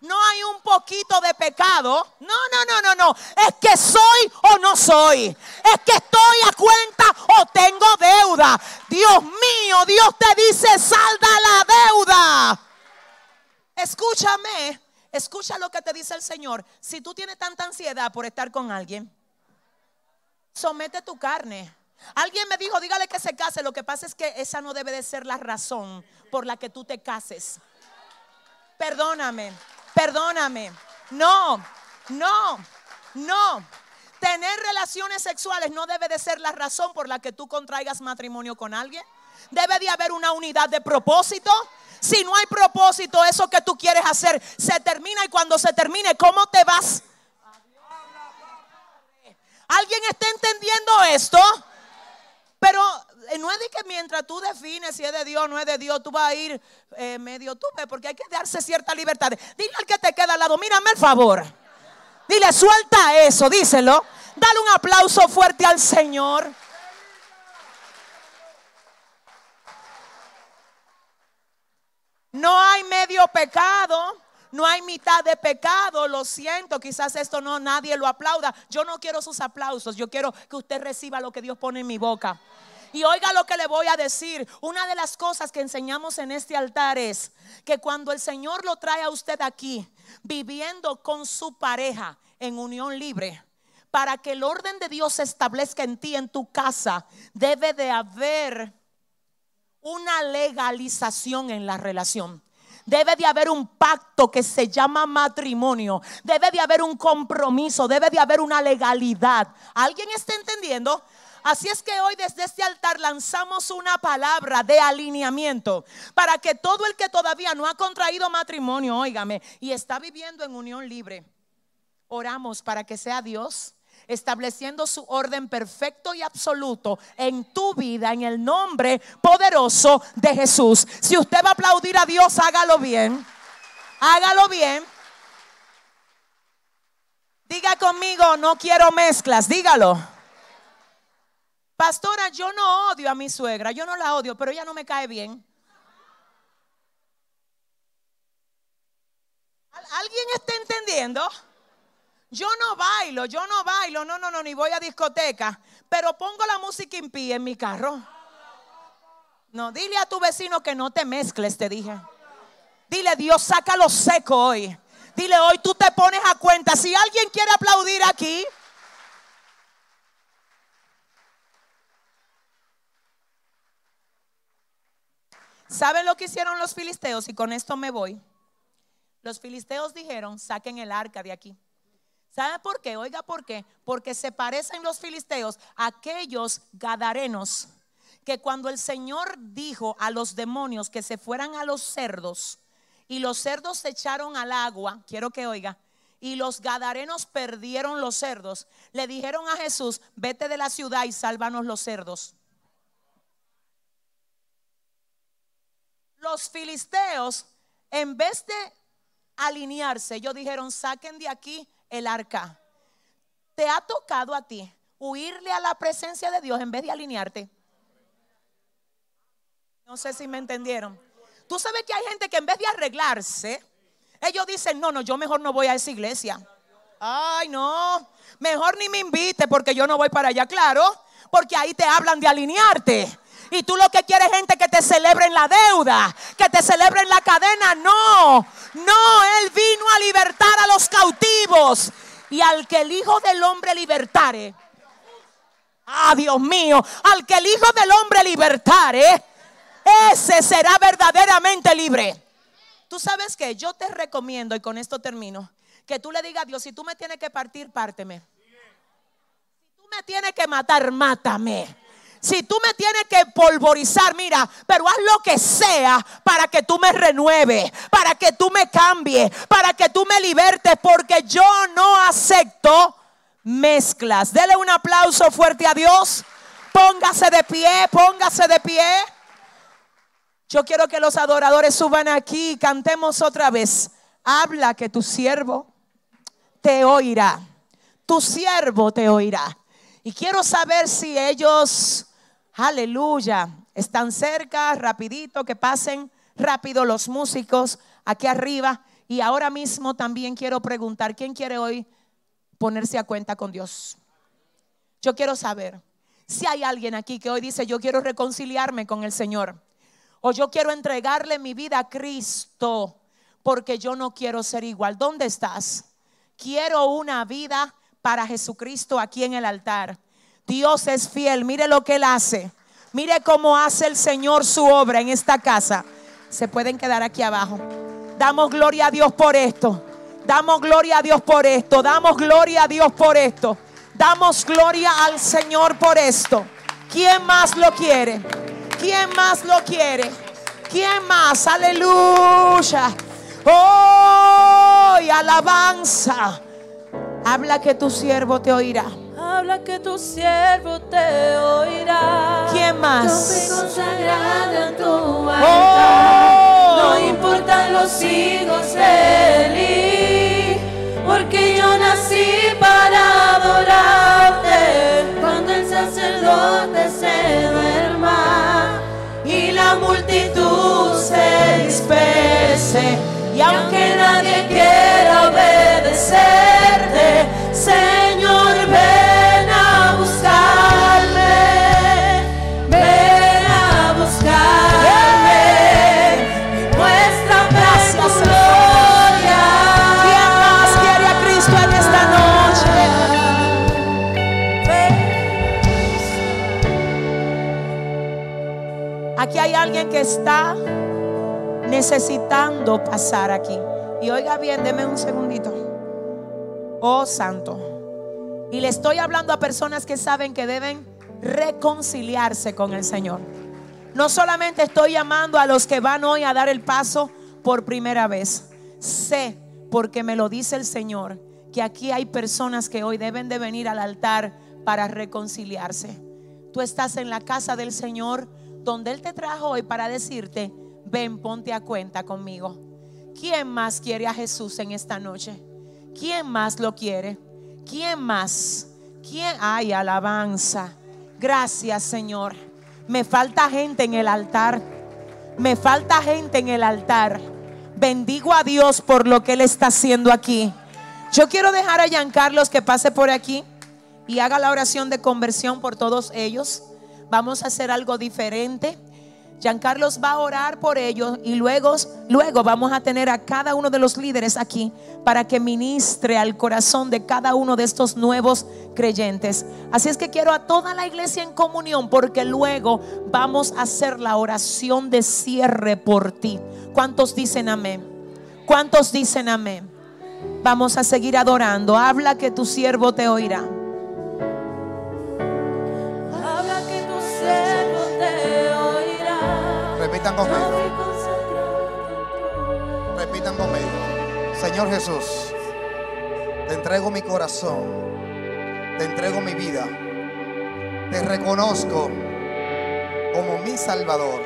no hay un poquito de pecado. No, no, no, no, no. Es que soy o no soy. Es que estoy a cuenta o tengo deuda. Dios mío, Dios te dice, salda la deuda. Escúchame, escucha lo que te dice el Señor. Si tú tienes tanta ansiedad por estar con alguien, somete tu carne. Alguien me dijo, dígale que se case. Lo que pasa es que esa no debe de ser la razón por la que tú te cases. Perdóname. Perdóname. No, no, no. Tener relaciones sexuales no debe de ser la razón por la que tú contraigas matrimonio con alguien. Debe de haber una unidad de propósito. Si no hay propósito, eso que tú quieres hacer se termina y cuando se termine, ¿cómo te vas? ¿Alguien está entendiendo esto? Pero no es de que mientras tú defines si es de Dios o no es de Dios, tú vas a ir eh, medio tupe, porque hay que darse cierta libertad. Dile al que te queda al lado, mírame el favor. Dile, suelta eso, díselo. Dale un aplauso fuerte al Señor. No hay medio pecado. No hay mitad de pecado, lo siento, quizás esto no nadie lo aplauda. Yo no quiero sus aplausos, yo quiero que usted reciba lo que Dios pone en mi boca. Y oiga lo que le voy a decir. Una de las cosas que enseñamos en este altar es que cuando el Señor lo trae a usted aquí, viviendo con su pareja en unión libre, para que el orden de Dios se establezca en ti, en tu casa, debe de haber una legalización en la relación. Debe de haber un pacto que se llama matrimonio. Debe de haber un compromiso. Debe de haber una legalidad. ¿Alguien está entendiendo? Así es que hoy desde este altar lanzamos una palabra de alineamiento para que todo el que todavía no ha contraído matrimonio, óigame, y está viviendo en unión libre, oramos para que sea Dios estableciendo su orden perfecto y absoluto en tu vida en el nombre poderoso de Jesús. Si usted va a aplaudir a Dios, hágalo bien. Hágalo bien. Diga conmigo, no quiero mezclas, dígalo. Pastora, yo no odio a mi suegra, yo no la odio, pero ella no me cae bien. ¿Alguien está entendiendo? Yo no bailo, yo no bailo, no, no, no, ni voy a discoteca, pero pongo la música pie en mi carro. No, dile a tu vecino que no te mezcles, te dije. Dile, Dios, saca lo seco hoy. Dile, hoy tú te pones a cuenta. Si alguien quiere aplaudir aquí, ¿saben lo que hicieron los filisteos? Y con esto me voy. Los filisteos dijeron, saquen el arca de aquí. ¿Sabe por qué? Oiga, ¿por qué? Porque se parecen los filisteos a aquellos gadarenos que cuando el Señor dijo a los demonios que se fueran a los cerdos y los cerdos se echaron al agua, quiero que oiga, y los gadarenos perdieron los cerdos, le dijeron a Jesús, vete de la ciudad y sálvanos los cerdos. Los filisteos, en vez de alinearse, ellos dijeron, saquen de aquí el arca. ¿Te ha tocado a ti huirle a la presencia de Dios en vez de alinearte? No sé si me entendieron. Tú sabes que hay gente que en vez de arreglarse, ellos dicen, no, no, yo mejor no voy a esa iglesia. Ay, no, mejor ni me invite porque yo no voy para allá, claro, porque ahí te hablan de alinearte. Y tú lo que quieres gente que te celebre en la deuda, que te celebre en la cadena. No, no, Él vino a libertar a los cautivos y al que el Hijo del Hombre libertare. Ah, Dios mío, al que el Hijo del Hombre libertare, ese será verdaderamente libre. Tú sabes que yo te recomiendo, y con esto termino, que tú le digas a Dios, si tú me tienes que partir, párteme. Si tú me tienes que matar, mátame. Si tú me tienes que polvorizar, mira, pero haz lo que sea para que tú me renueves, para que tú me cambies, para que tú me libertes, porque yo no acepto mezclas. Dele un aplauso fuerte a Dios. Póngase de pie, póngase de pie. Yo quiero que los adoradores suban aquí y cantemos otra vez. Habla que tu siervo te oirá. Tu siervo te oirá. Y quiero saber si ellos Aleluya. Están cerca, rapidito, que pasen rápido los músicos aquí arriba. Y ahora mismo también quiero preguntar, ¿quién quiere hoy ponerse a cuenta con Dios? Yo quiero saber si hay alguien aquí que hoy dice, yo quiero reconciliarme con el Señor. O yo quiero entregarle mi vida a Cristo porque yo no quiero ser igual. ¿Dónde estás? Quiero una vida para Jesucristo aquí en el altar. Dios es fiel. Mire lo que Él hace. Mire cómo hace el Señor su obra en esta casa. Se pueden quedar aquí abajo. Damos gloria a Dios por esto. Damos gloria a Dios por esto. Damos gloria a Dios por esto. Damos gloria al Señor por esto. ¿Quién más lo quiere? ¿Quién más lo quiere? ¿Quién más? Aleluya. Oh, alabanza. Habla que tu siervo te oirá habla que tu siervo te oirá. ¿Quién más? Yo soy consagrada en tu altar. No importan los hijos de Eli, porque yo nací para adorarte. Cuando el sacerdote se duerma y la multitud se disperse, y aunque nadie quiera obedecerte, Aquí hay alguien que está necesitando pasar aquí. Y oiga bien, deme un segundito. Oh Santo. Y le estoy hablando a personas que saben que deben reconciliarse con el Señor. No solamente estoy llamando a los que van hoy a dar el paso por primera vez. Sé, porque me lo dice el Señor, que aquí hay personas que hoy deben de venir al altar para reconciliarse. Tú estás en la casa del Señor, donde Él te trajo hoy para decirte, ven, ponte a cuenta conmigo. ¿Quién más quiere a Jesús en esta noche? ¿Quién más lo quiere? ¿Quién más? ¿Quién? Ay, alabanza. Gracias, Señor. Me falta gente en el altar. Me falta gente en el altar. Bendigo a Dios por lo que Él está haciendo aquí. Yo quiero dejar a Giancarlos que pase por aquí y haga la oración de conversión por todos ellos. Vamos a hacer algo diferente. Giancarlos va a orar por ellos y luego, luego vamos a tener a cada uno de los líderes aquí para que ministre al corazón de cada uno de estos nuevos creyentes. Así es que quiero a toda la iglesia en comunión porque luego vamos a hacer la oración de cierre por ti. ¿Cuántos dicen amén? ¿Cuántos dicen amén? Vamos a seguir adorando. Habla que tu siervo te oirá. Repitan conmigo. Repitan conmigo. Señor Jesús, te entrego mi corazón, te entrego mi vida, te reconozco como mi Salvador,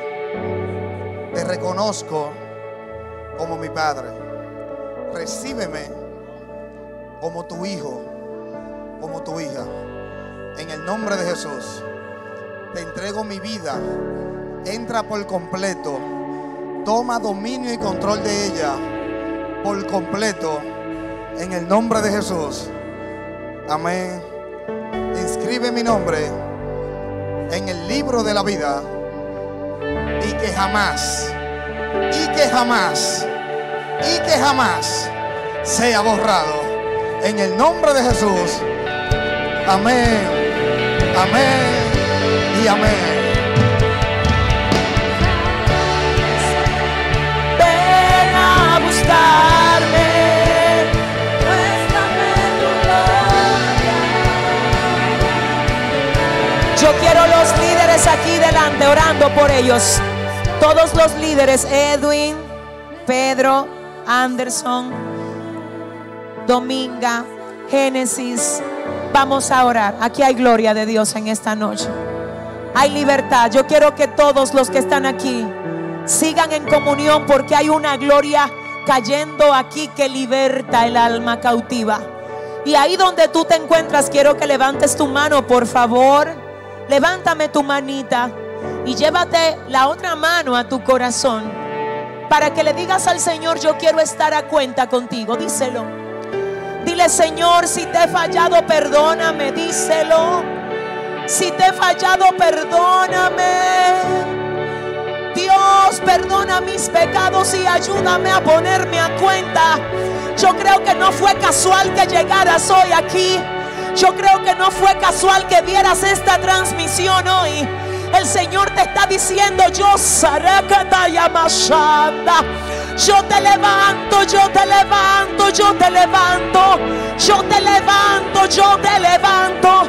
te reconozco como mi Padre. Recíbeme como tu Hijo, como tu hija. En el nombre de Jesús, te entrego mi vida, entra por completo toma dominio y control de ella por completo en el nombre de Jesús. Amén. Inscribe mi nombre en el libro de la vida y que jamás, y que jamás, y que jamás sea borrado en el nombre de Jesús. Amén, amén y amén. Yo quiero los líderes aquí delante orando por ellos. Todos los líderes, Edwin, Pedro, Anderson, Dominga, Génesis. Vamos a orar. Aquí hay gloria de Dios en esta noche. Hay libertad. Yo quiero que todos los que están aquí sigan en comunión porque hay una gloria cayendo aquí que liberta el alma cautiva. Y ahí donde tú te encuentras, quiero que levantes tu mano, por favor. Levántame tu manita y llévate la otra mano a tu corazón para que le digas al Señor, yo quiero estar a cuenta contigo. Díselo. Dile, Señor, si te he fallado, perdóname. Díselo. Si te he fallado, perdóname. Dios, perdona mis pecados y ayúdame a ponerme a cuenta. Yo creo que no fue casual que llegaras hoy aquí. Yo creo que no fue casual que vieras esta transmisión hoy. El Señor te está diciendo, yo. Yo te levanto, yo te levanto, yo te levanto, yo te levanto, yo te levanto,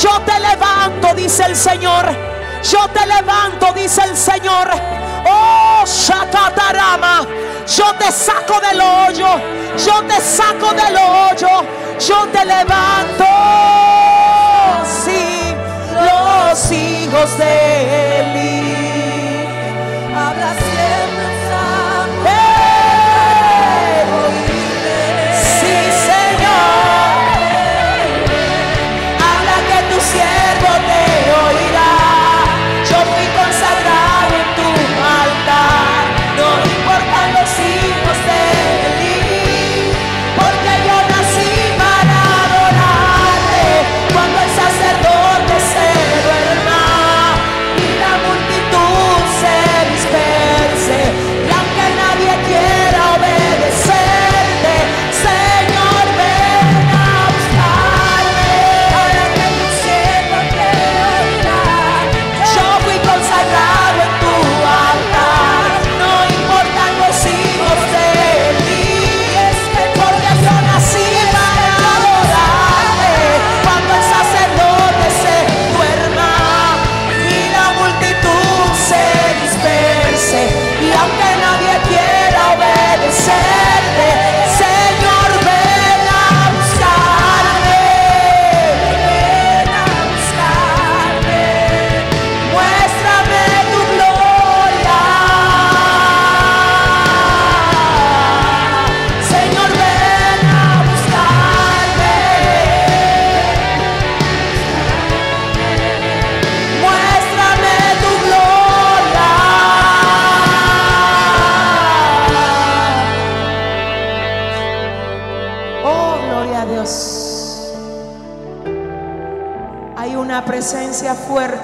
yo te levanto, dice el Señor. Yo te levanto, dice el Señor. Oh, Shakatarama. Yo te saco del hoyo. Yo te saco del hoyo. Yo te levanto. Sí, los hijos de Eli.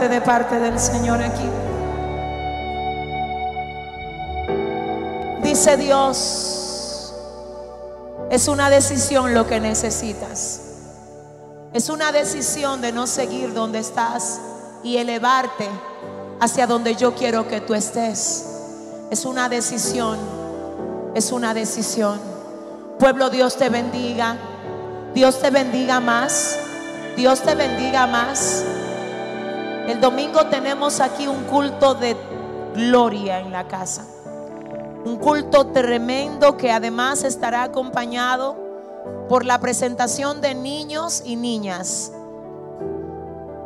De parte del Señor aquí. Dice Dios, es una decisión lo que necesitas. Es una decisión de no seguir donde estás y elevarte hacia donde yo quiero que tú estés. Es una decisión, es una decisión. Pueblo, Dios te bendiga. Dios te bendiga más. Dios te bendiga más. El domingo tenemos aquí un culto de gloria en la casa. Un culto tremendo que además estará acompañado por la presentación de niños y niñas.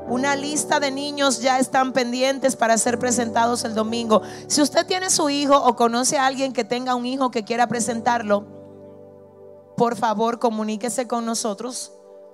Una lista de niños ya están pendientes para ser presentados el domingo. Si usted tiene su hijo o conoce a alguien que tenga un hijo que quiera presentarlo, por favor comuníquese con nosotros